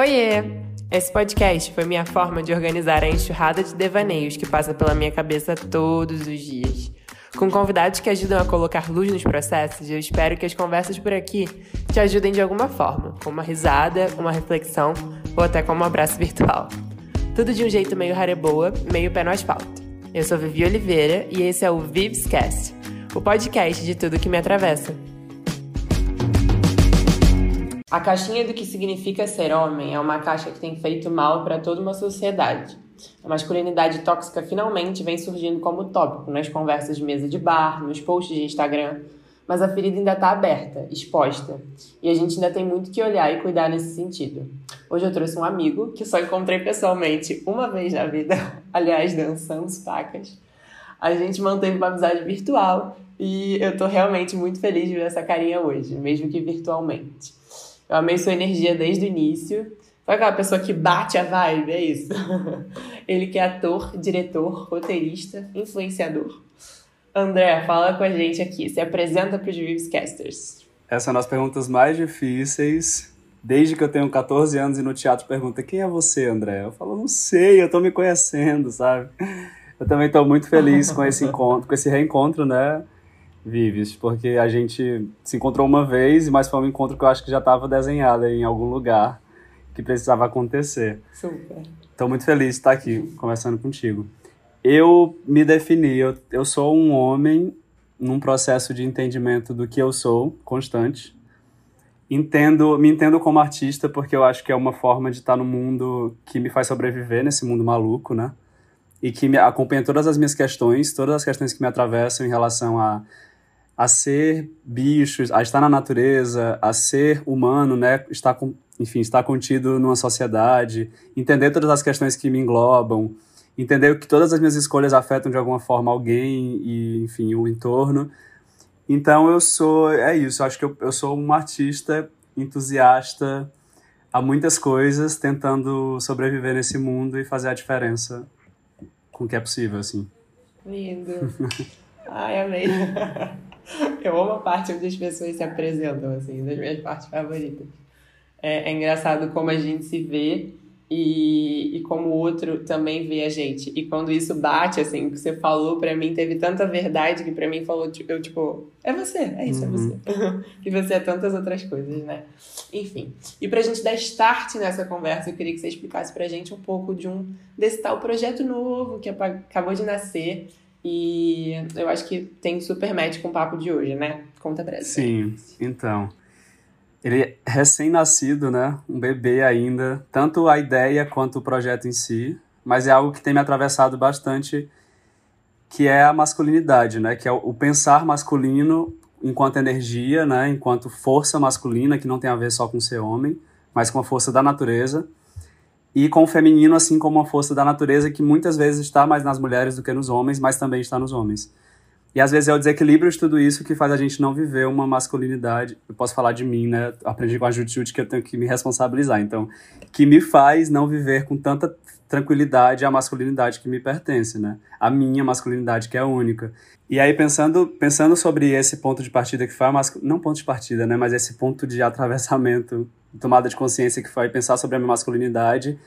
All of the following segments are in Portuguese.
Oiê! Esse podcast foi minha forma de organizar a enxurrada de devaneios que passa pela minha cabeça todos os dias. Com convidados que ajudam a colocar luz nos processos, eu espero que as conversas por aqui te ajudem de alguma forma, com uma risada, uma reflexão ou até com um abraço virtual. Tudo de um jeito meio rareboa, meio pé no asfalto. Eu sou Vivi Oliveira e esse é o Vivescast, o podcast de tudo que me atravessa. A caixinha do que significa ser homem é uma caixa que tem feito mal para toda uma sociedade. A masculinidade tóxica finalmente vem surgindo como tópico nas conversas de mesa de bar, nos posts de Instagram, mas a ferida ainda está aberta, exposta, e a gente ainda tem muito que olhar e cuidar nesse sentido. Hoje eu trouxe um amigo que só encontrei pessoalmente uma vez na vida, aliás, dançamos pacas. A gente manteve uma amizade virtual e eu tô realmente muito feliz de ver essa carinha hoje, mesmo que virtualmente. Eu amei sua energia desde o início. Foi aquela pessoa que bate a vibe, é isso. Ele que é ator, diretor, roteirista, influenciador. André, fala com a gente aqui. Se apresenta para os Vivescasters. Essas são as perguntas mais difíceis. Desde que eu tenho 14 anos e no teatro pergunta quem é você, André? Eu falo, não sei, eu tô me conhecendo, sabe? Eu também estou muito feliz com esse encontro, com esse reencontro, né? Vives, porque a gente se encontrou uma vez, mas foi um encontro que eu acho que já estava desenhado em algum lugar que precisava acontecer. Super. Estou muito feliz de estar aqui conversando contigo. Eu me defini, eu, eu sou um homem num processo de entendimento do que eu sou, constante. Entendo, me entendo como artista porque eu acho que é uma forma de estar no mundo que me faz sobreviver nesse mundo maluco, né? E que me acompanha todas as minhas questões, todas as questões que me atravessam em relação a a ser bichos, a estar na natureza, a ser humano, né? Estar com, enfim, estar contido numa sociedade, entender todas as questões que me englobam, entender que todas as minhas escolhas afetam de alguma forma alguém e, enfim, o entorno. Então eu sou, é isso, eu acho que eu, eu sou um artista entusiasta a muitas coisas, tentando sobreviver nesse mundo e fazer a diferença com o que é possível, assim. Lindo. Ai, amei. Eu amo a parte onde as pessoas se apresentam, assim, das minhas partes favoritas. É, é engraçado como a gente se vê e, e como o outro também vê a gente. E quando isso bate, assim, o que você falou para mim teve tanta verdade que para mim falou, eu, tipo, é você, é isso, uhum. é você. e você é tantas outras coisas, né? Enfim. E pra gente dar start nessa conversa, eu queria que você explicasse pra gente um pouco de um desse tal projeto novo que acabou de nascer e eu acho que tem super match com o papo de hoje, né? Conta pra. Sim, então. Ele é recém-nascido, né? Um bebê ainda. Tanto a ideia quanto o projeto em si. Mas é algo que tem me atravessado bastante, que é a masculinidade, né? Que é o pensar masculino enquanto energia, né? Enquanto força masculina, que não tem a ver só com ser homem, mas com a força da natureza e com o feminino assim como uma força da natureza que muitas vezes está mais nas mulheres do que nos homens, mas também está nos homens. E às vezes é o desequilíbrio de tudo isso que faz a gente não viver uma masculinidade. Eu posso falar de mim, né? Aprendi com a Jut que eu tenho que me responsabilizar. Então, que me faz não viver com tanta tranquilidade a masculinidade que me pertence, né? A minha masculinidade que é única. E aí pensando pensando sobre esse ponto de partida que foi a masc... não ponto de partida, né, mas esse ponto de atravessamento tomada de consciência que foi pensar sobre a minha masculinidade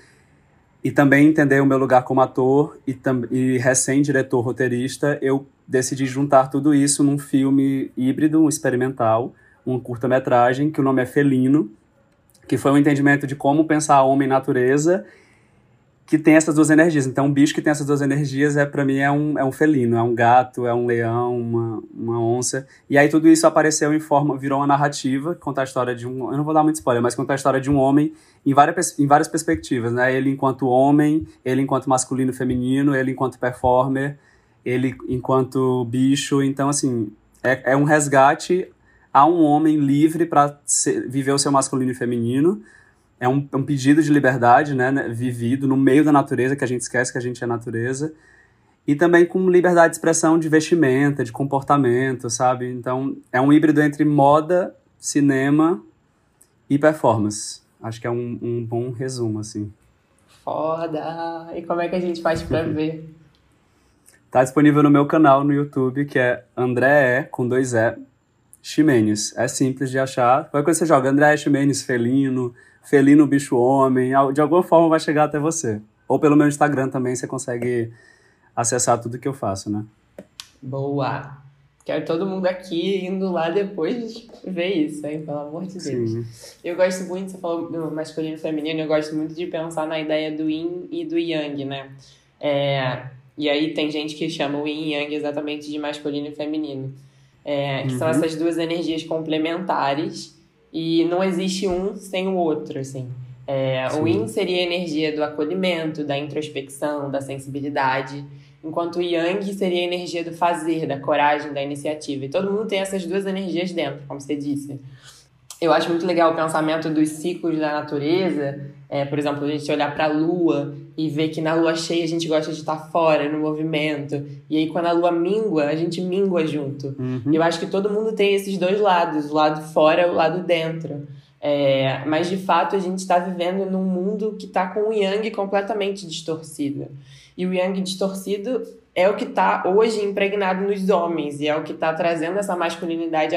e também entender o meu lugar como ator e, e recém-diretor roteirista, eu decidi juntar tudo isso num filme híbrido, um experimental, um curta-metragem, que o nome é Felino, que foi um entendimento de como pensar homem natureza que tem essas duas energias. Então, um bicho que tem essas duas energias, é para mim, é um, é um felino, é um gato, é um leão, uma, uma onça. E aí tudo isso apareceu em forma, virou uma narrativa, que conta a história de um... Eu não vou dar muito spoiler, mas conta a história de um homem em várias, em várias perspectivas, né? Ele enquanto homem, ele enquanto masculino feminino, ele enquanto performer, ele enquanto bicho. Então, assim, é, é um resgate a um homem livre para viver o seu masculino e feminino, é um, é um pedido de liberdade, né, né, vivido no meio da natureza, que a gente esquece que a gente é natureza, e também com liberdade de expressão de vestimenta, de comportamento, sabe? Então, é um híbrido entre moda, cinema e performance. Acho que é um, um bom resumo, assim. Foda! E como é que a gente faz pra ver? Tá disponível no meu canal no YouTube, que é André E, com dois E, Ximenes. É simples de achar. Qualquer coisa você joga André Ximenes Felino, felino bicho homem, de alguma forma vai chegar até você. Ou pelo meu Instagram também você consegue acessar tudo que eu faço, né? Boa! Quero todo mundo aqui indo lá depois ver isso, hein? Pelo amor de Deus. Sim. Eu gosto muito, você falou do masculino e feminino, eu gosto muito de pensar na ideia do yin e do yang, né? É, e aí tem gente que chama o yin e yang exatamente de masculino e feminino. É, que uhum. são essas duas energias complementares e não existe um sem o outro, assim. É, o yin seria a energia do acolhimento, da introspecção, da sensibilidade enquanto o Yang seria a energia do fazer, da coragem, da iniciativa. E todo mundo tem essas duas energias dentro, como você disse. Eu acho muito legal o pensamento dos ciclos da natureza. É, por exemplo, a gente olhar para a lua e ver que na lua cheia a gente gosta de estar fora, no movimento. E aí, quando a lua mingua, a gente mingua junto. Uhum. Eu acho que todo mundo tem esses dois lados, o lado fora e o lado dentro. É, mas de fato a gente está vivendo num mundo que está com o yang completamente distorcido. E o yang distorcido é o que está hoje impregnado nos homens e é o que está trazendo essa masculinidade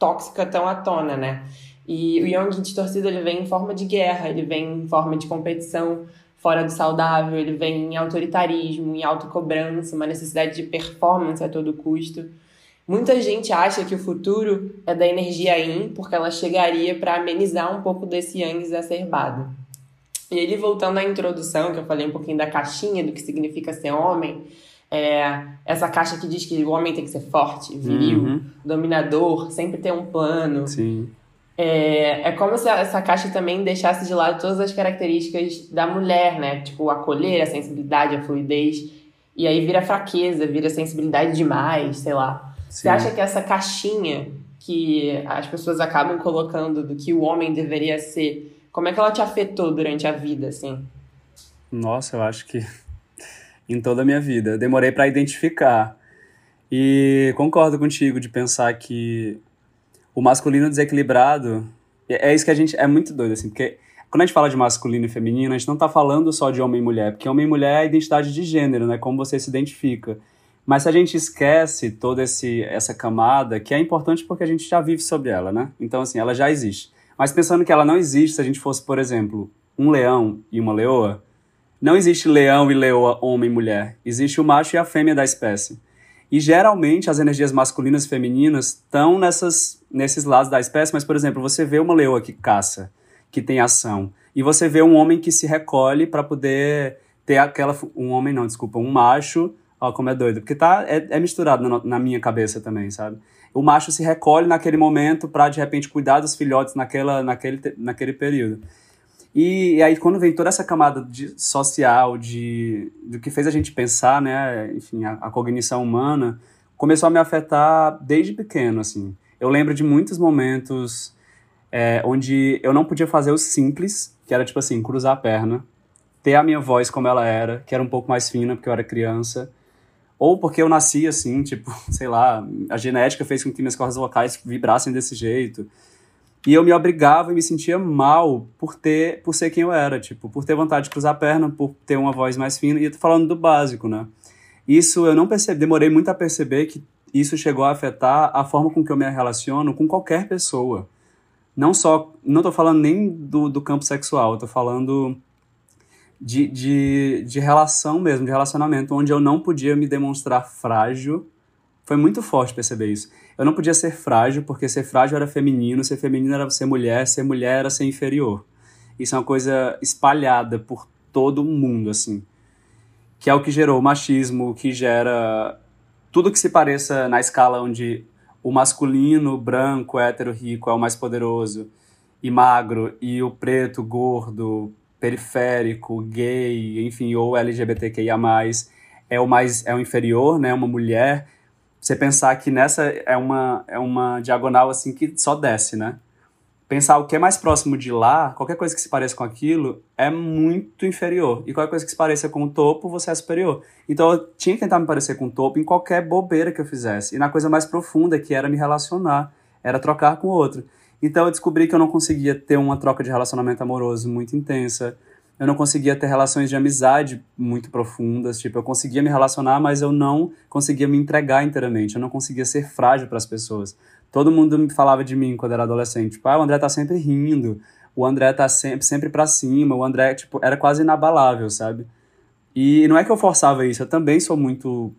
tóxica tão à tona, né? E o yang distorcido ele vem em forma de guerra, ele vem em forma de competição fora do saudável, ele vem em autoritarismo, em autocobrança, uma necessidade de performance a todo custo. Muita gente acha que o futuro é da energia yin, porque ela chegaria para amenizar um pouco desse yang exacerbado. E ele, voltando à introdução, que eu falei um pouquinho da caixinha, do que significa ser homem, é essa caixa que diz que o homem tem que ser forte, viril, uhum. dominador, sempre ter um plano. Sim. É, é como se essa caixa também deixasse de lado todas as características da mulher, né? Tipo, acolher, a sensibilidade, a fluidez. E aí vira fraqueza, vira sensibilidade demais, sei lá. Sim. Você acha que essa caixinha que as pessoas acabam colocando do que o homem deveria ser como é que ela te afetou durante a vida, assim? Nossa, eu acho que em toda a minha vida. Eu demorei para identificar. E concordo contigo de pensar que o masculino desequilibrado é, isso que a gente é muito doido assim, porque quando a gente fala de masculino e feminino, a gente não está falando só de homem e mulher, porque homem e mulher é a identidade de gênero, né? Como você se identifica. Mas se a gente esquece toda esse, essa camada, que é importante porque a gente já vive sobre ela, né? Então, assim, ela já existe. Mas pensando que ela não existe, se a gente fosse, por exemplo, um leão e uma leoa, não existe leão e leoa, homem e mulher. Existe o macho e a fêmea da espécie. E geralmente as energias masculinas e femininas estão nessas, nesses lados da espécie, mas, por exemplo, você vê uma leoa que caça, que tem ação, e você vê um homem que se recolhe para poder ter aquela. Um homem não, desculpa, um macho. Ó, como é doido. Porque tá, é, é misturado na, na minha cabeça também, sabe? o macho se recolhe naquele momento para de repente cuidar dos filhotes naquela, naquele, naquele período. E, e, aí quando vem toda essa camada de, social de do que fez a gente pensar, né, enfim, a, a, cognição humana começou a me afetar desde pequeno, assim. Eu lembro de muitos momentos é, onde eu não podia fazer o simples, que era tipo assim, cruzar a perna, ter a minha voz como ela era, que era um pouco mais fina porque eu era criança, ou porque eu nasci assim, tipo, sei lá, a genética fez com que minhas cordas vocais vibrassem desse jeito. E eu me obrigava e me sentia mal por ter, por ser quem eu era, tipo, por ter vontade de cruzar a perna, por ter uma voz mais fina, e eu tô falando do básico, né? Isso eu não percebi, demorei muito a perceber que isso chegou a afetar a forma com que eu me relaciono com qualquer pessoa. Não só, não tô falando nem do, do campo sexual, eu tô falando de, de, de relação mesmo, de relacionamento, onde eu não podia me demonstrar frágil. Foi muito forte perceber isso. Eu não podia ser frágil, porque ser frágil era feminino, ser feminino era ser mulher, ser mulher era ser inferior. Isso é uma coisa espalhada por todo o mundo, assim. Que é o que gerou o machismo, que gera tudo que se pareça na escala onde o masculino, branco, hétero, rico é o mais poderoso e magro, e o preto, gordo, periférico, gay, enfim, ou LGBTQIA+, é o mais é o inferior, né, uma mulher, você pensar que nessa é uma é uma diagonal assim que só desce, né? Pensar o que é mais próximo de lá, qualquer coisa que se pareça com aquilo, é muito inferior. E qualquer coisa que se pareça com o topo, você é superior. Então eu tinha que tentar me parecer com o topo em qualquer bobeira que eu fizesse. E na coisa mais profunda, que era me relacionar, era trocar com o outro. Então eu descobri que eu não conseguia ter uma troca de relacionamento amoroso muito intensa. Eu não conseguia ter relações de amizade muito profundas. Tipo, eu conseguia me relacionar, mas eu não conseguia me entregar inteiramente. Eu não conseguia ser frágil para as pessoas. Todo mundo me falava de mim quando era adolescente. Tipo, ah, o André tá sempre rindo. o André tá sempre, sempre pra cima, o André, tipo, era quase inabalável, sabe? E não é que eu forçava isso, eu também sou muito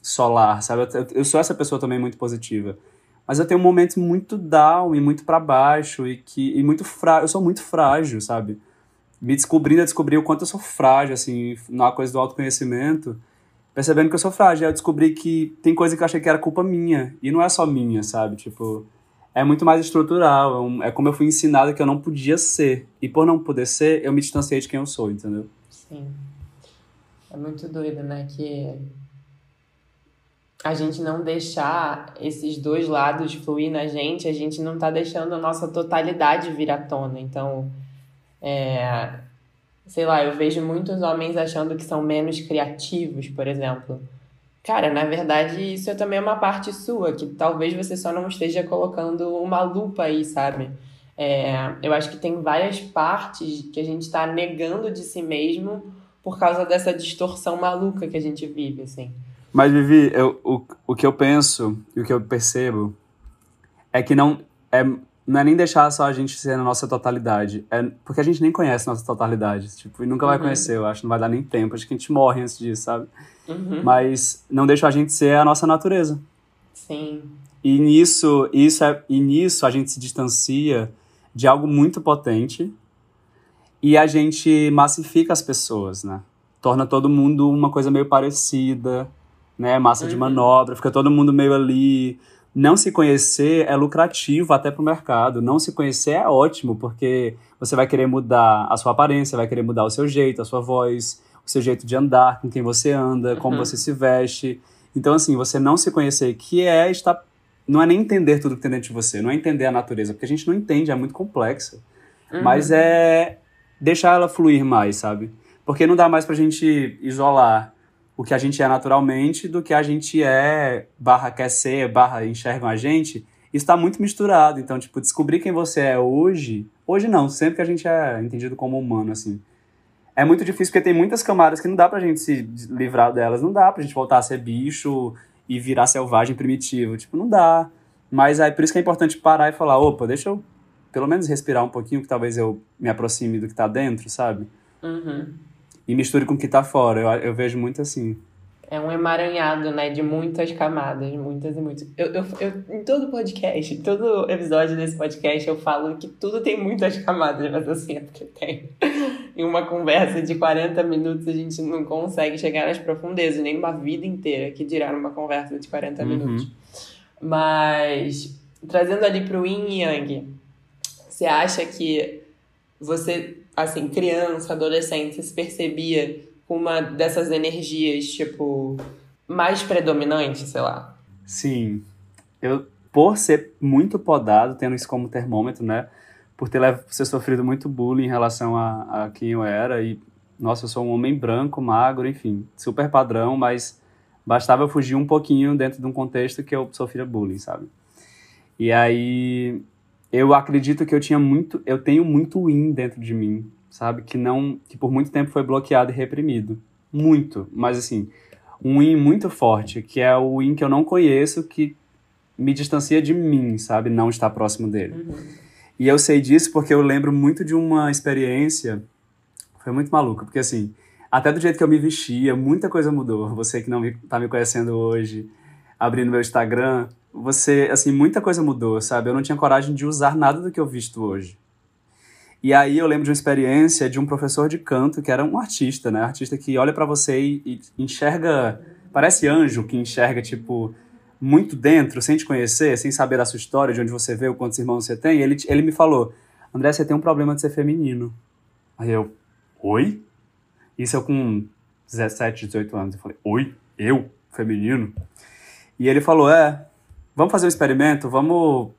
solar, sabe? Eu, eu sou essa pessoa também muito positiva. Mas eu tenho momentos muito down e muito para baixo e que e muito frágil, eu sou muito frágil, sabe? Me descobrindo a descobrir o quanto eu sou frágil, assim, na coisa do autoconhecimento, percebendo que eu sou frágil. Eu descobri que tem coisa que eu achei que era culpa minha, e não é só minha, sabe? Tipo, é muito mais estrutural, é, é como eu fui ensinado que eu não podia ser. E por não poder ser, eu me distanciei de quem eu sou, entendeu? Sim. É muito doido, né? Que a gente não deixar esses dois lados fluir na gente, a gente não tá deixando a nossa totalidade vir à tona. Então, é, sei lá, eu vejo muitos homens achando que são menos criativos, por exemplo. Cara, na verdade, isso é também uma parte sua, que talvez você só não esteja colocando uma lupa aí, sabe? É, eu acho que tem várias partes que a gente está negando de si mesmo por causa dessa distorção maluca que a gente vive, assim. Mas, Vivi, eu, o, o que eu penso e o que eu percebo é que não é, não é nem deixar só a gente ser na nossa totalidade. É, porque a gente nem conhece a nossa totalidade. Tipo, e nunca vai uhum. conhecer, eu acho. Não vai dar nem tempo. Acho que a gente morre antes disso, sabe? Uhum. Mas não deixa a gente ser a nossa natureza. Sim. E nisso, isso é, e nisso a gente se distancia de algo muito potente e a gente massifica as pessoas, né? Torna todo mundo uma coisa meio parecida né? Massa uhum. de manobra, fica todo mundo meio ali. Não se conhecer é lucrativo até para o mercado. Não se conhecer é ótimo, porque você vai querer mudar a sua aparência, vai querer mudar o seu jeito, a sua voz, o seu jeito de andar, com quem você anda, como uhum. você se veste. Então, assim, você não se conhecer, que é estar. Não é nem entender tudo que tem dentro de você, não é entender a natureza, porque a gente não entende, é muito complexa. Uhum. Mas é deixar ela fluir mais, sabe? Porque não dá mais pra gente isolar o que a gente é naturalmente do que a gente é, barra quer ser, barra enxergam a gente, está muito misturado. Então, tipo, descobrir quem você é hoje, hoje não, sempre que a gente é entendido como humano, assim. É muito difícil porque tem muitas camadas que não dá pra gente se livrar delas, não dá pra gente voltar a ser bicho e virar selvagem primitivo, tipo, não dá. Mas aí por isso que é importante parar e falar, opa, deixa eu pelo menos respirar um pouquinho, que talvez eu me aproxime do que tá dentro, sabe? Uhum e misture com o que está fora. Eu, eu vejo muito assim. É um emaranhado, né? De muitas camadas, muitas e muitas. Eu, eu, eu, em todo podcast, em todo episódio desse podcast, eu falo que tudo tem muitas camadas, mas assim, é porque tem. em uma conversa de 40 minutos, a gente não consegue chegar nas profundezas, nem uma vida inteira, que dirá numa conversa de 40 uhum. minutos. Mas, trazendo ali pro Yin e Yang, você acha que você assim, criança, adolescente, se percebia com uma dessas energias, tipo, mais predominante, sei lá? Sim. Eu, por ser muito podado, tendo isso como termômetro, né? Por ter, por ter sofrido muito bullying em relação a, a quem eu era e, nossa, eu sou um homem branco, magro, enfim, super padrão, mas bastava eu fugir um pouquinho dentro de um contexto que eu sofria bullying, sabe? E aí eu acredito que eu tinha muito, eu tenho muito win dentro de mim, sabe? Que não, que por muito tempo foi bloqueado e reprimido. Muito, mas assim, um win muito forte, que é o win que eu não conheço, que me distancia de mim, sabe? Não estar próximo dele. Uhum. E eu sei disso porque eu lembro muito de uma experiência, foi muito maluca, porque assim, até do jeito que eu me vestia, muita coisa mudou. Você que não está me conhecendo hoje, abrindo meu Instagram, você, assim, muita coisa mudou, sabe? Eu não tinha coragem de usar nada do que eu visto hoje. E aí eu lembro de uma experiência de um professor de canto que era um artista, né? Artista que olha para você e, e, enxerga, parece anjo que enxerga tipo muito dentro, sem te conhecer, sem saber da sua história, de onde você veio, quantos irmãos você tem. Ele ele me falou: "André, você tem um problema de ser feminino". Aí eu: "Oi?" Isso eu com 17, 18 anos. Eu falei: "Oi? Eu? Feminino?" E ele falou: "É, vamos fazer um experimento, vamos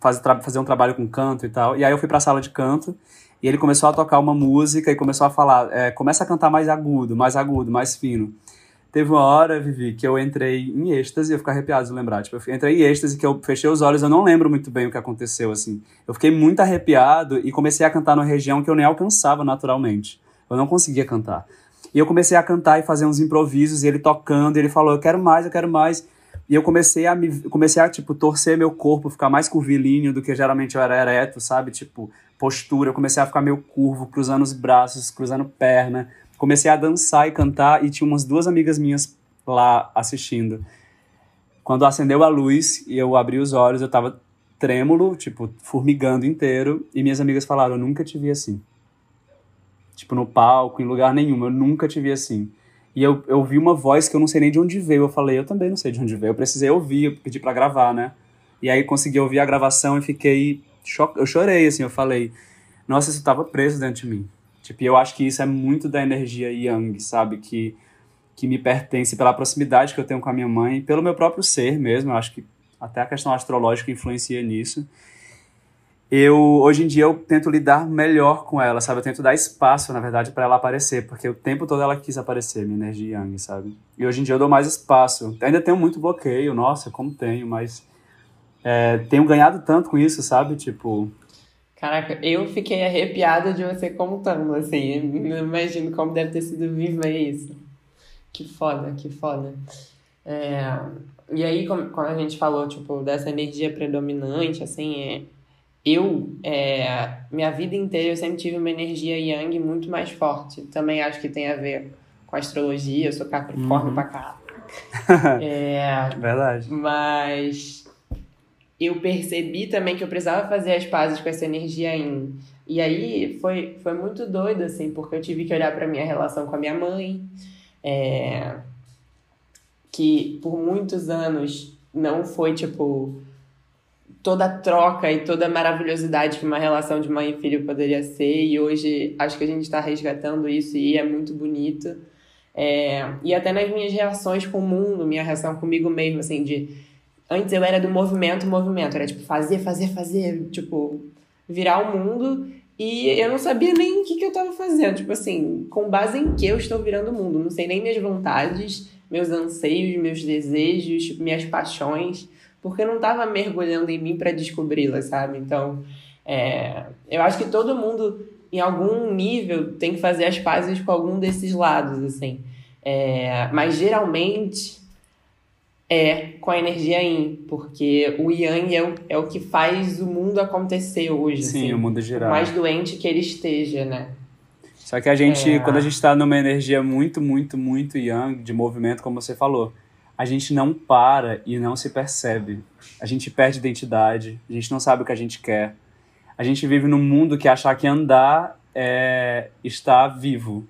fazer, um trabalho com canto e tal. E aí eu fui para a sala de canto e ele começou a tocar uma música e começou a falar, é, começa a cantar mais agudo, mais agudo, mais fino. Teve uma hora, Vivi, que eu entrei em êxtase, eu fico arrepiado de lembrar. Tipo, eu entrei em êxtase, que eu fechei os olhos, eu não lembro muito bem o que aconteceu, assim. Eu fiquei muito arrepiado e comecei a cantar numa região que eu nem alcançava naturalmente. Eu não conseguia cantar. E eu comecei a cantar e fazer uns improvisos, e ele tocando, e ele falou, eu quero mais, eu quero mais. E eu comecei a me comecei a tipo torcer meu corpo, ficar mais curvilíneo do que geralmente eu era ereto, sabe? Tipo, postura, eu comecei a ficar meio curvo, cruzando os braços, cruzando perna. Comecei a dançar e cantar e tinha umas duas amigas minhas lá assistindo. Quando acendeu a luz e eu abri os olhos, eu tava trêmulo, tipo, formigando inteiro, e minhas amigas falaram: "Eu nunca te vi assim". Tipo, no palco, em lugar nenhum, eu nunca te vi assim. E eu, eu vi uma voz que eu não sei nem de onde veio. Eu falei, eu também não sei de onde veio. Eu precisei ouvir, eu pedi para gravar, né? E aí consegui ouvir a gravação e fiquei. Cho eu chorei, assim, eu falei, nossa, isso tava preso dentro de mim. Tipo, eu acho que isso é muito da energia Yang, sabe? Que, que me pertence pela proximidade que eu tenho com a minha mãe, pelo meu próprio ser mesmo. Eu acho que até a questão astrológica influencia nisso eu hoje em dia eu tento lidar melhor com ela, sabe? Eu tento dar espaço, na verdade, para ela aparecer, porque o tempo todo ela quis aparecer, minha energia yang, sabe? E hoje em dia eu dou mais espaço. Ainda tenho muito bloqueio, nossa, como tenho, mas é, tenho ganhado tanto com isso, sabe? Tipo. Caraca, eu fiquei arrepiada de você contando, assim. Não imagino como deve ter sido viver isso. Que foda, que foda. É, e aí, quando a gente falou, tipo, dessa energia predominante, assim, é eu, é, minha vida inteira, eu sempre tive uma energia yang muito mais forte. Também acho que tem a ver com astrologia, eu sou capricórnio uhum. pra cá. é, Verdade. Mas eu percebi também que eu precisava fazer as pazes com essa energia yin. E aí foi, foi muito doido, assim, porque eu tive que olhar para minha relação com a minha mãe, é, que por muitos anos não foi, tipo, toda a troca e toda a maravilhosidade que uma relação de mãe e filho poderia ser. E hoje acho que a gente está resgatando isso e é muito bonito. É, e até nas minhas reações com o mundo, minha reação comigo mesmo, assim, de. Antes eu era do movimento, movimento. Era tipo fazer, fazer, fazer. Tipo, virar o mundo. E eu não sabia nem o que, que eu estava fazendo. Tipo assim, com base em que eu estou virando o mundo. Não sei nem minhas vontades, meus anseios, meus desejos, minhas paixões porque eu não estava mergulhando em mim para descobri-la, sabe? Então, é, eu acho que todo mundo, em algum nível, tem que fazer as pazes com algum desses lados, assim. É, mas geralmente é com a energia Yin, porque o Yang é o, é o que faz o mundo acontecer hoje. Sim, assim, o mundo girar. Por mais doente que ele esteja, né? Só que a gente, é... quando a gente está numa energia muito, muito, muito Yang, de movimento, como você falou, a gente não para e não se percebe. A gente perde identidade, a gente não sabe o que a gente quer. A gente vive num mundo que achar que andar é estar vivo.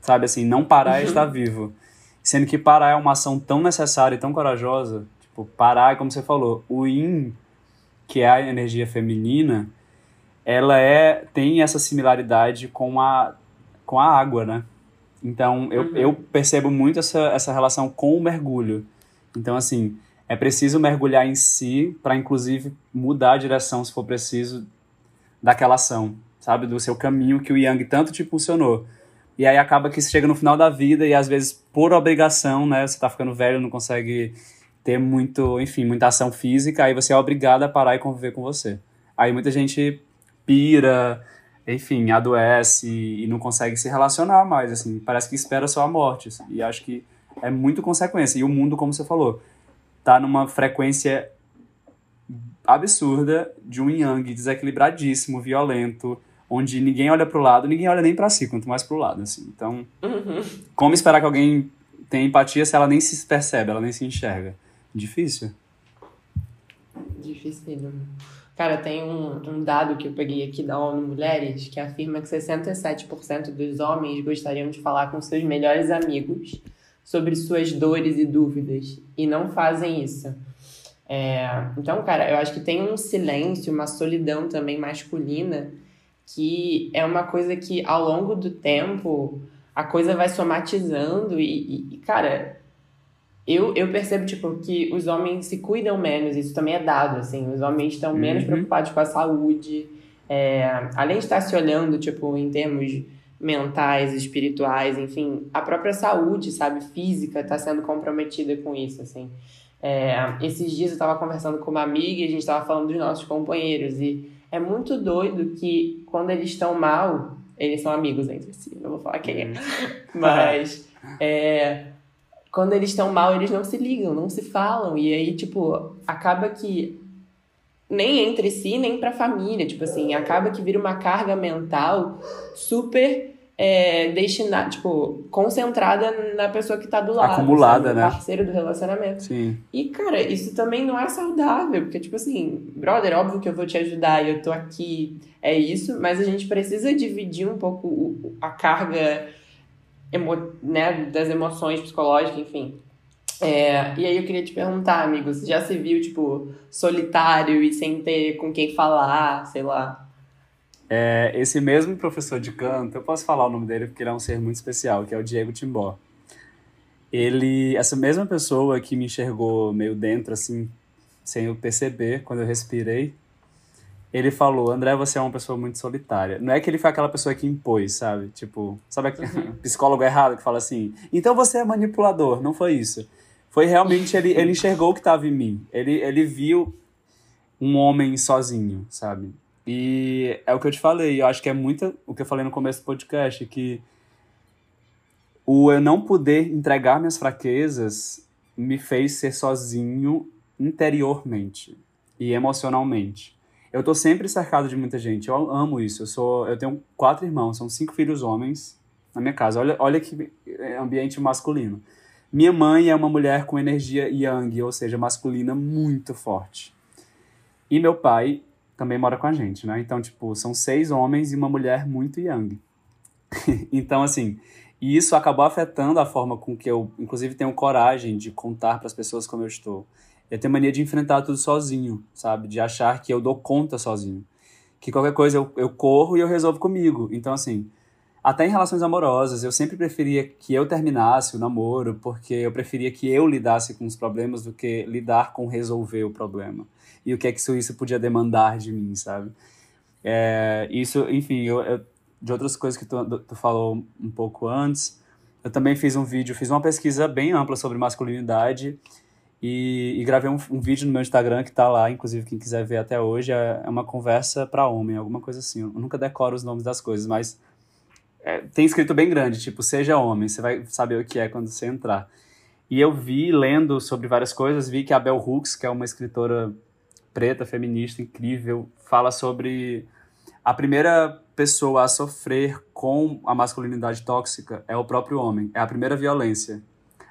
Sabe assim, não parar é uhum. estar vivo. Sendo que parar é uma ação tão necessária e tão corajosa. Tipo, parar, é como você falou, o yin, que é a energia feminina, ela é tem essa similaridade com a, com a água, né? Então, eu, uhum. eu percebo muito essa, essa relação com o mergulho. Então, assim, é preciso mergulhar em si para, inclusive, mudar a direção, se for preciso, daquela ação, sabe? Do seu caminho que o Yang tanto te funcionou. E aí acaba que chega no final da vida e, às vezes, por obrigação, né? Você tá ficando velho, não consegue ter muito, enfim, muita ação física, aí você é obrigado a parar e conviver com você. Aí muita gente pira, enfim, adoece e não consegue se relacionar mais, assim, parece que espera só a morte. Assim, e acho que é muito consequência. E o mundo, como você falou, tá numa frequência absurda de um yang desequilibradíssimo, violento, onde ninguém olha pro lado, ninguém olha nem para si, quanto mais pro lado, assim. Então, uhum. como esperar que alguém tenha empatia se ela nem se percebe, ela nem se enxerga? Difícil. Difícil. Cara, tem um, um dado que eu peguei aqui da ONU Mulheres que afirma que 67% dos homens gostariam de falar com seus melhores amigos sobre suas dores e dúvidas e não fazem isso. É, então, cara, eu acho que tem um silêncio, uma solidão também masculina que é uma coisa que ao longo do tempo a coisa vai somatizando e, e, cara, eu, eu percebo, tipo, que os homens se cuidam menos, isso também é dado, assim, os homens estão menos uhum. preocupados com a saúde, é, além de estar se olhando, tipo, em termos mentais, espirituais, enfim, a própria saúde, sabe, física está sendo comprometida com isso, assim. É, esses dias eu estava conversando com uma amiga e a gente estava falando dos nossos companheiros e é muito doido que quando eles estão mal, eles são amigos entre si, não vou falar quem é, uhum. mas é, quando eles estão mal, eles não se ligam, não se falam e aí, tipo, acaba que nem entre si, nem pra família. Tipo assim, acaba que vira uma carga mental super é, destinada, tipo, concentrada na pessoa que tá do lado. Acumulada, sabe? né? parceiro do relacionamento. Sim. E, cara, isso também não é saudável, porque, tipo assim, brother, óbvio que eu vou te ajudar e eu tô aqui, é isso, mas a gente precisa dividir um pouco a carga emo, né, das emoções psicológicas, enfim. É, e aí eu queria te perguntar, amigo, você já se viu, tipo, solitário e sem ter com quem falar, sei lá? É, esse mesmo professor de canto, eu posso falar o nome dele porque ele é um ser muito especial, que é o Diego Timbó. Ele, essa mesma pessoa que me enxergou meio dentro, assim, sem eu perceber, quando eu respirei, ele falou, André, você é uma pessoa muito solitária. Não é que ele foi aquela pessoa que impôs, sabe? Tipo, sabe aquele psicólogo errado que fala assim, então você é manipulador. Não foi isso. Foi realmente, ele, ele enxergou o que estava em mim. Ele, ele viu um homem sozinho, sabe? E é o que eu te falei, eu acho que é muito o que eu falei no começo do podcast, que o eu não poder entregar minhas fraquezas me fez ser sozinho interiormente e emocionalmente. Eu tô sempre cercado de muita gente, eu amo isso. Eu sou, eu tenho quatro irmãos, são cinco filhos homens na minha casa. Olha, olha que ambiente masculino. Minha mãe é uma mulher com energia yang, ou seja, masculina muito forte. E meu pai também mora com a gente, né? Então, tipo, são seis homens e uma mulher muito yang. então, assim, e isso acabou afetando a forma com que eu, inclusive, tenho coragem de contar para as pessoas como eu estou. Eu tenho mania de enfrentar tudo sozinho, sabe? De achar que eu dou conta sozinho. Que qualquer coisa eu, eu corro e eu resolvo comigo. Então, assim, até em relações amorosas, eu sempre preferia que eu terminasse o namoro, porque eu preferia que eu lidasse com os problemas do que lidar com resolver o problema. E o que é que isso, podia demandar de mim, sabe? É, isso, enfim, eu, eu, de outras coisas que tu, tu falou um pouco antes, eu também fiz um vídeo, fiz uma pesquisa bem ampla sobre masculinidade e, e gravei um, um, vídeo no meu Instagram que tá lá, inclusive quem quiser ver até hoje, é, é uma conversa para homem, alguma coisa assim. Eu nunca decoro os nomes das coisas, mas é, tem escrito bem grande, tipo, seja homem, você vai saber o que é quando você entrar. E eu vi, lendo sobre várias coisas, vi que a Bell Hooks, que é uma escritora preta, feminista, incrível, fala sobre a primeira pessoa a sofrer com a masculinidade tóxica é o próprio homem, é a primeira violência.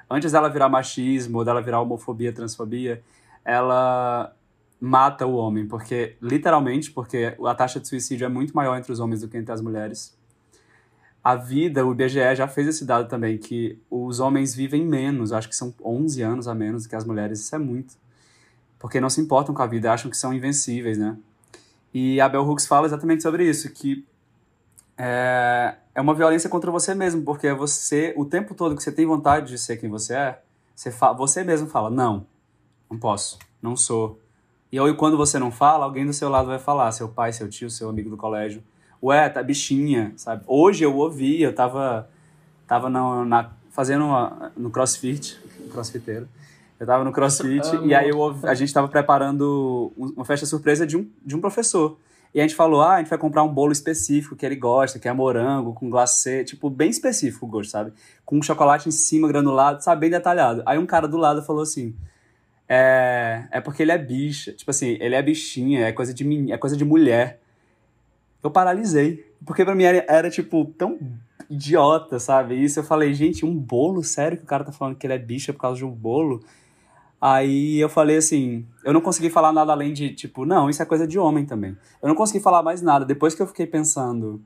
Antes dela virar machismo, dela virar homofobia, transfobia, ela mata o homem, porque literalmente, porque a taxa de suicídio é muito maior entre os homens do que entre as mulheres. A vida, o IBGE já fez esse dado também, que os homens vivem menos, acho que são 11 anos a menos que as mulheres, isso é muito. Porque não se importam com a vida, acham que são invencíveis, né? E a Bell Hooks fala exatamente sobre isso, que é, é uma violência contra você mesmo, porque você, o tempo todo que você tem vontade de ser quem você é, você, você mesmo fala, não, não posso, não sou. E aí quando você não fala, alguém do seu lado vai falar, seu pai, seu tio, seu amigo do colégio, ué, tá bichinha, sabe? Hoje eu ouvi, eu tava, tava na, na fazendo uma, no crossfit, crossfiteiro, eu tava no crossfit Amo. e aí eu a gente tava preparando uma festa surpresa de um, de um professor. E a gente falou, ah, a gente vai comprar um bolo específico que ele gosta, que é morango, com glacê, tipo, bem específico o gosto, sabe? Com chocolate em cima, granulado, sabe? Bem detalhado. Aí um cara do lado falou assim, é, é porque ele é bicha. Tipo assim, ele é bichinha, é coisa de, é coisa de mulher. Eu paralisei. Porque pra mim era, era, tipo, tão idiota, sabe? Isso eu falei, gente, um bolo? Sério que o cara tá falando que ele é bicha por causa de um bolo? Aí eu falei assim, eu não consegui falar nada além de, tipo, não, isso é coisa de homem também. Eu não consegui falar mais nada. Depois que eu fiquei pensando,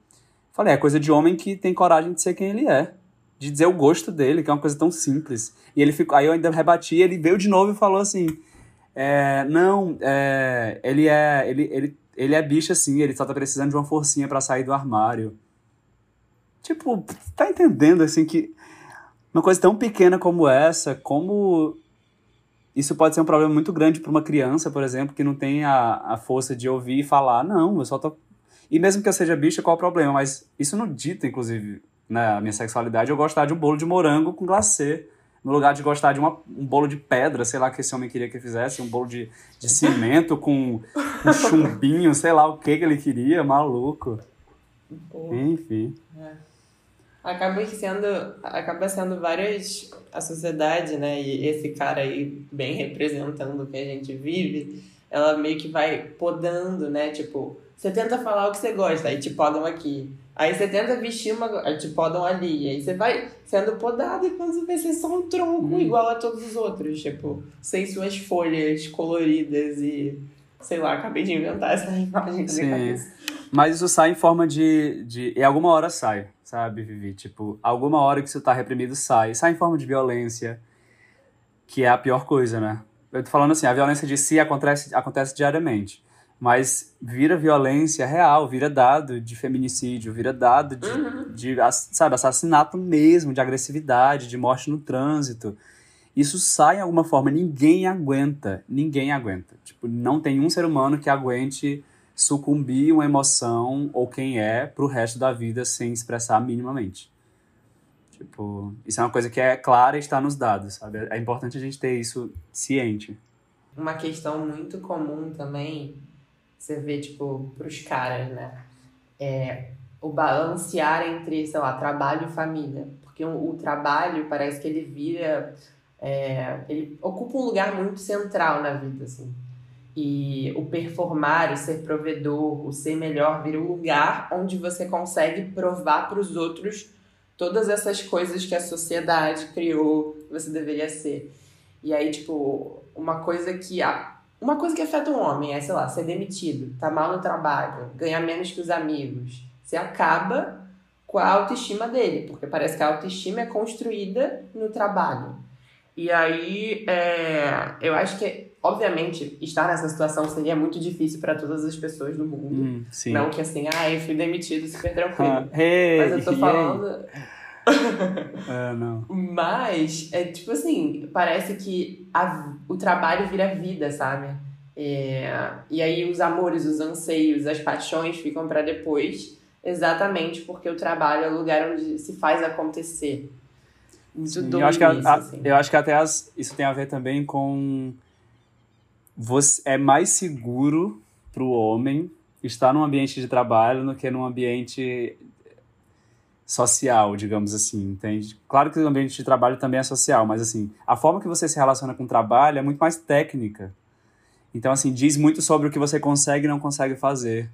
falei, é coisa de homem que tem coragem de ser quem ele é. De dizer o gosto dele, que é uma coisa tão simples. E ele ficou, aí eu ainda rebati, ele veio de novo e falou assim, é, não, é, ele é, ele, ele, ele é bicho assim, ele só tá precisando de uma forcinha para sair do armário. Tipo, tá entendendo assim que uma coisa tão pequena como essa, como isso pode ser um problema muito grande para uma criança, por exemplo, que não tem a, a força de ouvir e falar, não, eu só tô. E mesmo que eu seja bicha, qual o problema? Mas isso não dita, inclusive, né, a minha sexualidade, eu gostar de um bolo de morango com glacê. No lugar de gostar de uma, um bolo de pedra, sei lá, que esse homem queria que fizesse, um bolo de, de cimento com um chumbinho, sei lá o que que ele queria, maluco. Pô. Enfim. É. Acaba sendo, acaba sendo várias a sociedade, né? E esse cara aí bem representando o que a gente vive, ela meio que vai podando, né? Tipo, você tenta falar o que você gosta, aí te podam aqui. Aí você tenta vestir uma. Te podam ali. Aí você vai sendo podado e quando você vê, você é só um tronco hum. igual a todos os outros. Tipo, sem suas folhas coloridas e. Sei lá, acabei de inventar essa imagem Sim. cabeça. Mas isso sai em forma de, de. E alguma hora sai, sabe, Vivi? Tipo, alguma hora que isso tá reprimido sai. Sai em forma de violência, que é a pior coisa, né? Eu tô falando assim, a violência de si acontece, acontece diariamente mas vira violência real, vira dado de feminicídio, vira dado de, uhum. de, sabe, assassinato mesmo, de agressividade, de morte no trânsito. Isso sai em alguma forma, ninguém aguenta, ninguém aguenta. Tipo, não tem um ser humano que aguente sucumbir uma emoção ou quem é pro resto da vida sem expressar minimamente. Tipo, isso é uma coisa que é clara e está nos dados, sabe? É importante a gente ter isso ciente. Uma questão muito comum também você vê, tipo, pros caras, né? É, o balancear entre, sei lá, trabalho e família. Porque o, o trabalho parece que ele vira. É, ele ocupa um lugar muito central na vida, assim. E o performar, o ser provedor, o ser melhor, vira um lugar onde você consegue provar para os outros todas essas coisas que a sociedade criou que você deveria ser. E aí, tipo, uma coisa que a, uma coisa que afeta um homem é, sei lá, ser demitido, tá mal no trabalho, ganhar menos que os amigos. Você acaba com a autoestima dele, porque parece que a autoestima é construída no trabalho. E aí, é, eu acho que, obviamente, estar nessa situação seria muito difícil para todas as pessoas do mundo. Hum, não que assim, ah, eu fui demitido super tranquilo. Ah, hey, Mas eu tô falando. É, não. Mas, é tipo assim, parece que a, o trabalho vira vida, sabe? É, e aí os amores, os anseios, as paixões ficam para depois, exatamente porque o trabalho é o lugar onde se faz acontecer. Muito Sim, eu acho que isso, a, assim. Eu acho que até as, isso tem a ver também com... Você, é mais seguro para o homem estar num ambiente de trabalho do que num ambiente social, digamos assim, entende? Claro que o ambiente de trabalho também é social, mas assim, a forma que você se relaciona com o trabalho é muito mais técnica. Então, assim, diz muito sobre o que você consegue e não consegue fazer.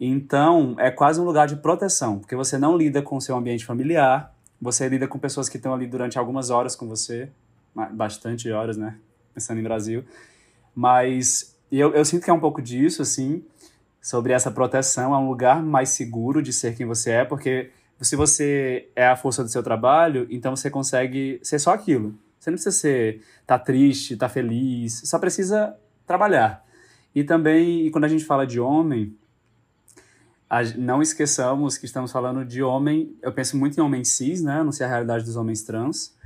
Então, é quase um lugar de proteção, porque você não lida com o seu ambiente familiar, você lida com pessoas que estão ali durante algumas horas com você, bastante horas, né? Pensando em Brasil. Mas eu, eu sinto que é um pouco disso, assim, sobre essa proteção, é um lugar mais seguro de ser quem você é, porque se você é a força do seu trabalho, então você consegue ser só aquilo. Você não precisa ser tá triste, tá feliz, só precisa trabalhar. E também, quando a gente fala de homem, não esqueçamos que estamos falando de homem, eu penso muito em homens cis, né? Não sei a realidade dos homens trans,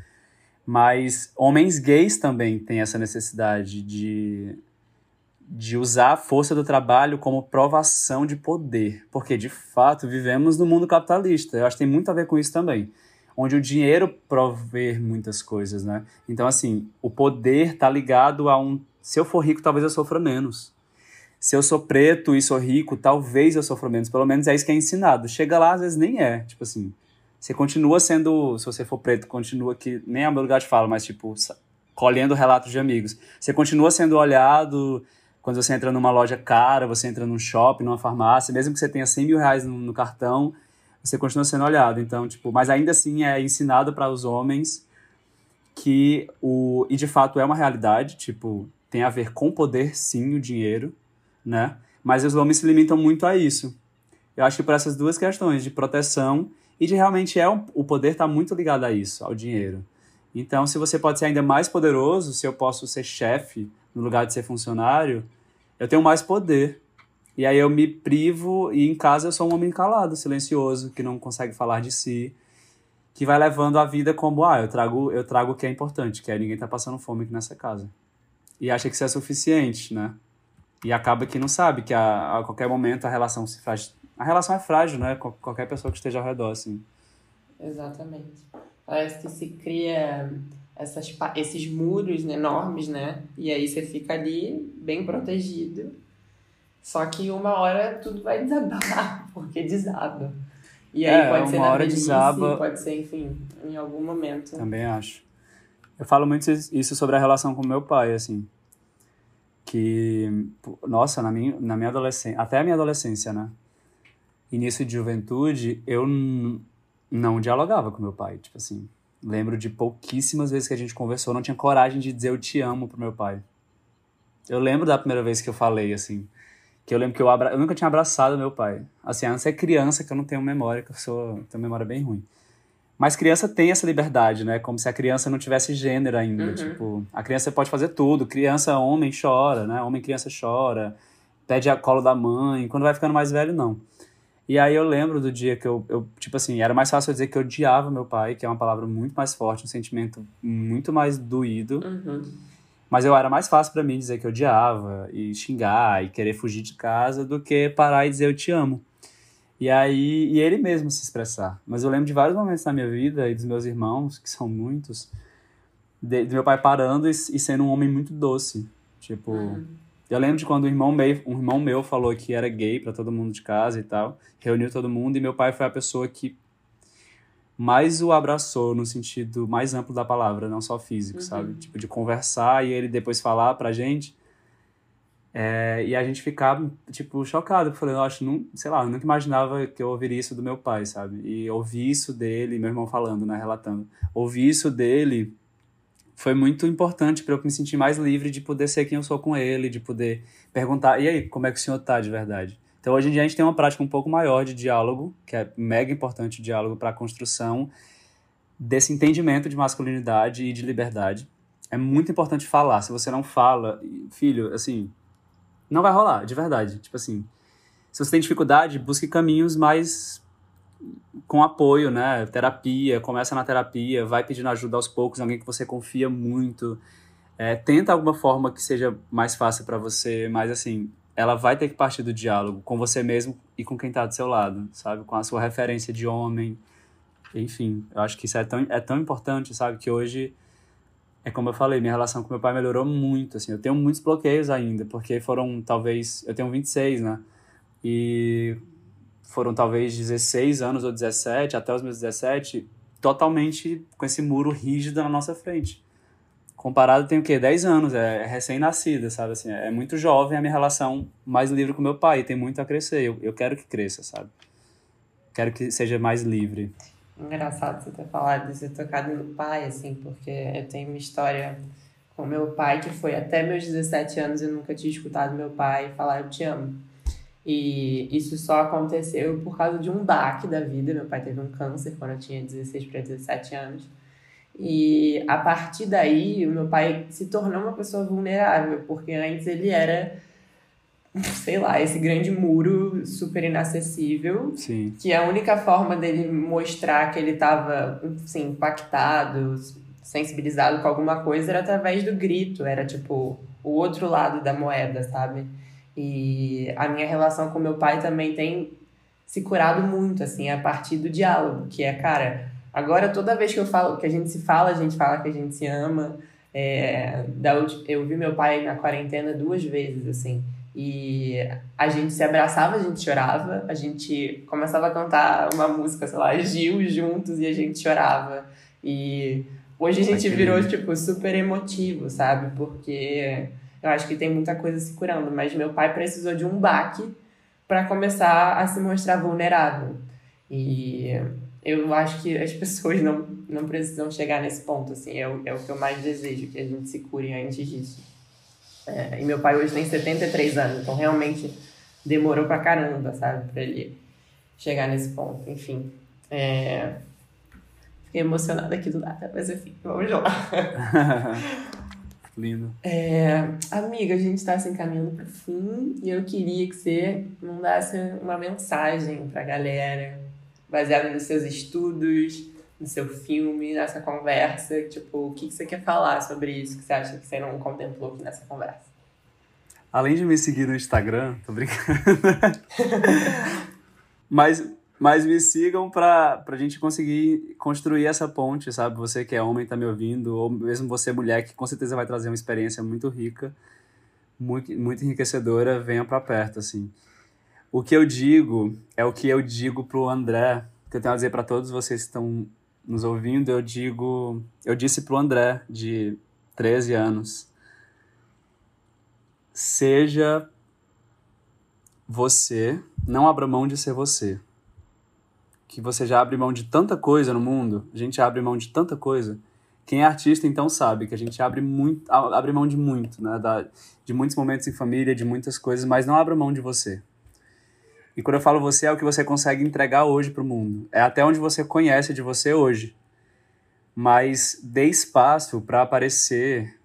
mas homens gays também têm essa necessidade de de usar a força do trabalho como provação de poder, porque de fato vivemos no mundo capitalista. Eu acho que tem muito a ver com isso também, onde o dinheiro provê muitas coisas, né? Então assim, o poder tá ligado a um se eu for rico, talvez eu sofra menos. Se eu sou preto e sou rico, talvez eu sofra menos. Pelo menos é isso que é ensinado. Chega lá, às vezes nem é. Tipo assim, você continua sendo, se você for preto, continua que nem é meu lugar de fala, mas tipo, colhendo relatos de amigos. Você continua sendo olhado quando você entra numa loja cara, você entra num shopping, numa farmácia, mesmo que você tenha 100 mil reais no, no cartão, você continua sendo olhado. Então, tipo, mas ainda assim é ensinado para os homens que o. E de fato é uma realidade, tipo, tem a ver com poder, sim, o dinheiro, né? Mas os homens se limitam muito a isso. Eu acho que por essas duas questões, de proteção e de realmente é um, o poder está muito ligado a isso, ao dinheiro. Então, se você pode ser ainda mais poderoso, se eu posso ser chefe no lugar de ser funcionário, eu tenho mais poder. E aí eu me privo e em casa eu sou um homem calado, silencioso, que não consegue falar de si, que vai levando a vida como, ah, eu trago, eu trago o que é importante, que é ninguém tá passando fome aqui nessa casa. E acha que isso é suficiente, né? E acaba que não sabe que a, a qualquer momento a relação se faz. A relação é frágil, né? Qualquer pessoa que esteja ao redor, assim. Exatamente. Parece que se cria essas, esses muros enormes, né? E aí você fica ali bem protegido. Só que uma hora tudo vai desabar, porque desaba. E aí é, pode ser uma na hora velhice, desaba. pode ser, enfim, em algum momento. Também acho. Eu falo muito isso sobre a relação com meu pai, assim. que, nossa, na minha, na minha adolescência, até a minha adolescência, né? Início de juventude, eu não dialogava com meu pai, tipo assim. Lembro de pouquíssimas vezes que a gente conversou, não tinha coragem de dizer eu te amo pro meu pai. Eu lembro da primeira vez que eu falei, assim, que eu lembro que eu, abra... eu nunca tinha abraçado meu pai. Assim, a não ser criança, que eu não tenho memória, que eu sou, tenho memória bem ruim. Mas criança tem essa liberdade, né? Como se a criança não tivesse gênero ainda. Uhum. Tipo, a criança pode fazer tudo. Criança, homem chora, né? Homem, criança chora. Pede a colo da mãe. Quando vai ficando mais velho, não. E aí eu lembro do dia que eu, eu, tipo assim, era mais fácil eu dizer que eu odiava meu pai, que é uma palavra muito mais forte, um sentimento muito mais doído. Uhum. Mas eu era mais fácil para mim dizer que eu odiava e xingar e querer fugir de casa do que parar e dizer eu te amo. E aí, e ele mesmo se expressar. Mas eu lembro de vários momentos na minha vida e dos meus irmãos, que são muitos, de, de meu pai parando e, e, sendo um homem muito doce. Tipo, uhum. Eu lembro de quando um irmão, meu, um irmão meu falou que era gay para todo mundo de casa e tal, reuniu todo mundo e meu pai foi a pessoa que mais o abraçou no sentido mais amplo da palavra, não só físico, uhum. sabe? Tipo, de conversar e ele depois falar pra gente é, e a gente ficava, tipo, chocado. Eu acho, não, sei lá, eu nunca imaginava que eu ouviria isso do meu pai, sabe? E ouvir isso dele, meu irmão falando, né, relatando. Ouvir isso dele foi muito importante para eu me sentir mais livre de poder ser quem eu sou com ele, de poder perguntar, e aí, como é que o senhor tá de verdade? Então, hoje em dia, a gente tem uma prática um pouco maior de diálogo, que é mega importante o diálogo para a construção desse entendimento de masculinidade e de liberdade. É muito importante falar. Se você não fala, filho, assim, não vai rolar, de verdade. Tipo assim, se você tem dificuldade, busque caminhos mais com apoio, né? Terapia, começa na terapia, vai pedindo ajuda aos poucos, alguém que você confia muito. É, tenta alguma forma que seja mais fácil para você, mas assim, ela vai ter que partir do diálogo com você mesmo e com quem tá do seu lado, sabe? Com a sua referência de homem. Enfim, eu acho que isso é tão, é tão importante, sabe? Que hoje é como eu falei, minha relação com meu pai melhorou muito, assim, eu tenho muitos bloqueios ainda, porque foram talvez, eu tenho 26, né, e foram talvez 16 anos ou 17, até os meus 17, totalmente com esse muro rígido na nossa frente. Comparado tem o quê? 10 anos, é, é recém-nascida, sabe, assim, é muito jovem a minha relação mais livre com meu pai, tem muito a crescer, eu, eu quero que cresça, sabe, quero que seja mais livre. Engraçado você ter falado ter tocado no pai, assim, porque eu tenho uma história com meu pai que foi até meus 17 anos eu nunca tinha escutado meu pai falar eu te amo. E isso só aconteceu por causa de um baque da vida. Meu pai teve um câncer quando eu tinha 16 para 17 anos. E a partir daí, o meu pai se tornou uma pessoa vulnerável, porque antes ele era sei lá, esse grande muro super inacessível. Sim. Que a única forma dele mostrar que ele estava, assim, impactado, sensibilizado com alguma coisa era através do grito. Era tipo o outro lado da moeda, sabe? E a minha relação com meu pai também tem se curado muito, assim, a partir do diálogo, que é, cara, agora toda vez que eu falo, que a gente se fala, a gente fala que a gente se ama. É, eu vi meu pai na quarentena duas vezes, assim. E a gente se abraçava, a gente chorava, a gente começava a cantar uma música, sei lá, Gil juntos e a gente chorava. E hoje a gente virou, tipo, super emotivo, sabe? Porque eu acho que tem muita coisa se curando, mas meu pai precisou de um baque para começar a se mostrar vulnerável. E eu acho que as pessoas não, não precisam chegar nesse ponto, assim, é o, é o que eu mais desejo, que a gente se cure antes disso. É, e meu pai hoje tem 73 anos, então realmente demorou pra caramba, sabe, pra ele chegar nesse ponto. Enfim, é... fiquei emocionada aqui do nada, mas enfim, vamos lá. Lindo. É, amiga, a gente está se encaminhando para o fim e eu queria que você mandasse uma mensagem para a galera, baseada nos seus estudos, no seu filme, nessa conversa? Tipo, o que, que você quer falar sobre isso que você acha que você não contemplou aqui nessa conversa? Além de me seguir no Instagram, tô brincando. mas, mas me sigam pra, pra gente conseguir construir essa ponte, sabe? Você que é homem tá me ouvindo, ou mesmo você mulher, que com certeza vai trazer uma experiência muito rica, muito, muito enriquecedora, venha pra perto, assim. O que eu digo é o que eu digo pro André, que eu tenho a dizer para todos vocês que estão nos ouvindo, eu digo, eu disse pro André, de 13 anos, seja você, não abra mão de ser você. Que você já abre mão de tanta coisa no mundo, a gente abre mão de tanta coisa. Quem é artista então sabe que a gente abre muito, abre mão de muito, né, da, de muitos momentos em família, de muitas coisas, mas não abra mão de você. E quando eu falo você, é o que você consegue entregar hoje para o mundo. É até onde você conhece de você hoje. Mas dê espaço para aparecer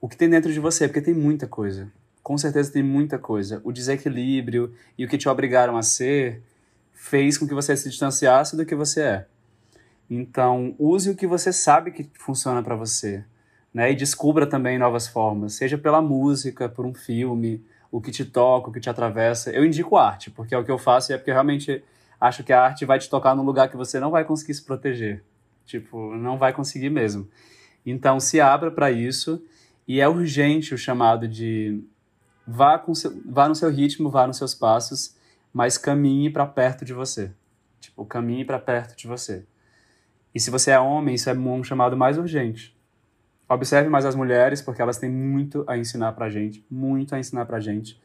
o que tem dentro de você, porque tem muita coisa. Com certeza tem muita coisa. O desequilíbrio e o que te obrigaram a ser fez com que você se distanciasse do que você é. Então, use o que você sabe que funciona para você, né? E descubra também novas formas, seja pela música, por um filme, o que te toca, o que te atravessa. Eu indico arte, porque é o que eu faço e é porque realmente acho que a arte vai te tocar num lugar que você não vai conseguir se proteger. Tipo, não vai conseguir mesmo. Então, se abra para isso e é urgente o chamado de vá, com seu, vá no seu ritmo, vá nos seus passos, mas caminhe para perto de você. Tipo, caminhe para perto de você. E se você é homem, isso é um chamado mais urgente. Observe mais as mulheres, porque elas têm muito a ensinar pra gente, muito a ensinar pra gente.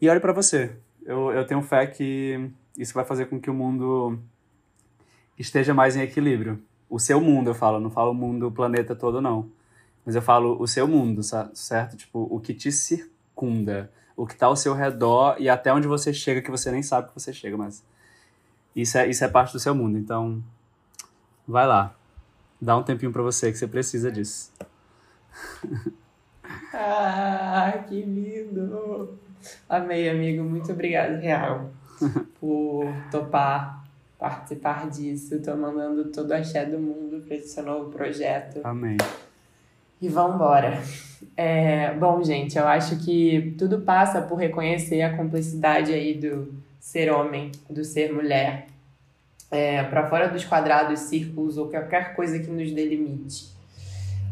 E olhe para você. Eu, eu tenho fé que isso vai fazer com que o mundo esteja mais em equilíbrio. O seu mundo, eu falo, não falo o mundo, o planeta todo, não. Mas eu falo o seu mundo, certo? Tipo, o que te circunda, o que tá ao seu redor e até onde você chega que você nem sabe que você chega, mas isso é, isso é parte do seu mundo. Então, vai lá. Dá um tempinho para você que você precisa disso. ah, que lindo! Amei, amigo. Muito obrigado, Real, por topar participar disso. Tô mandando todo o axé do mundo para esse seu novo projeto. Amém. E vambora. É, bom, gente, eu acho que tudo passa por reconhecer a complexidade aí do ser homem, do ser mulher é, para fora dos quadrados, círculos ou qualquer coisa que nos delimite.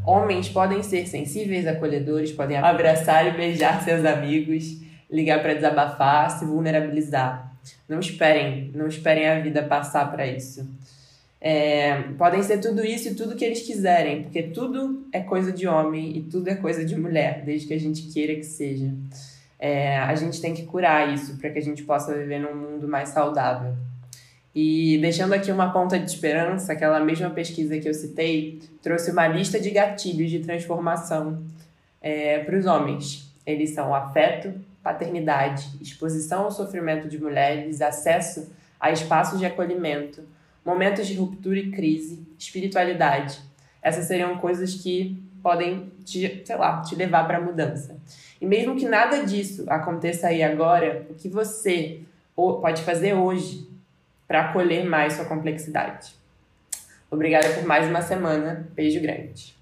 Homens podem ser sensíveis, acolhedores, podem abraçar e beijar seus amigos, ligar para desabafar, se vulnerabilizar. Não esperem, não esperem a vida passar para isso. É, podem ser tudo isso e tudo que eles quiserem, porque tudo é coisa de homem e tudo é coisa de mulher, desde que a gente queira que seja. É, a gente tem que curar isso para que a gente possa viver num mundo mais saudável. E deixando aqui uma ponta de esperança, aquela mesma pesquisa que eu citei trouxe uma lista de gatilhos de transformação é, para os homens. Eles são afeto, paternidade, exposição ao sofrimento de mulheres, acesso a espaços de acolhimento, momentos de ruptura e crise, espiritualidade. Essas seriam coisas que podem te, sei lá, te levar para a mudança. E mesmo que nada disso aconteça aí agora, o que você pode fazer hoje para acolher mais sua complexidade. Obrigada por mais uma semana. Beijo grande.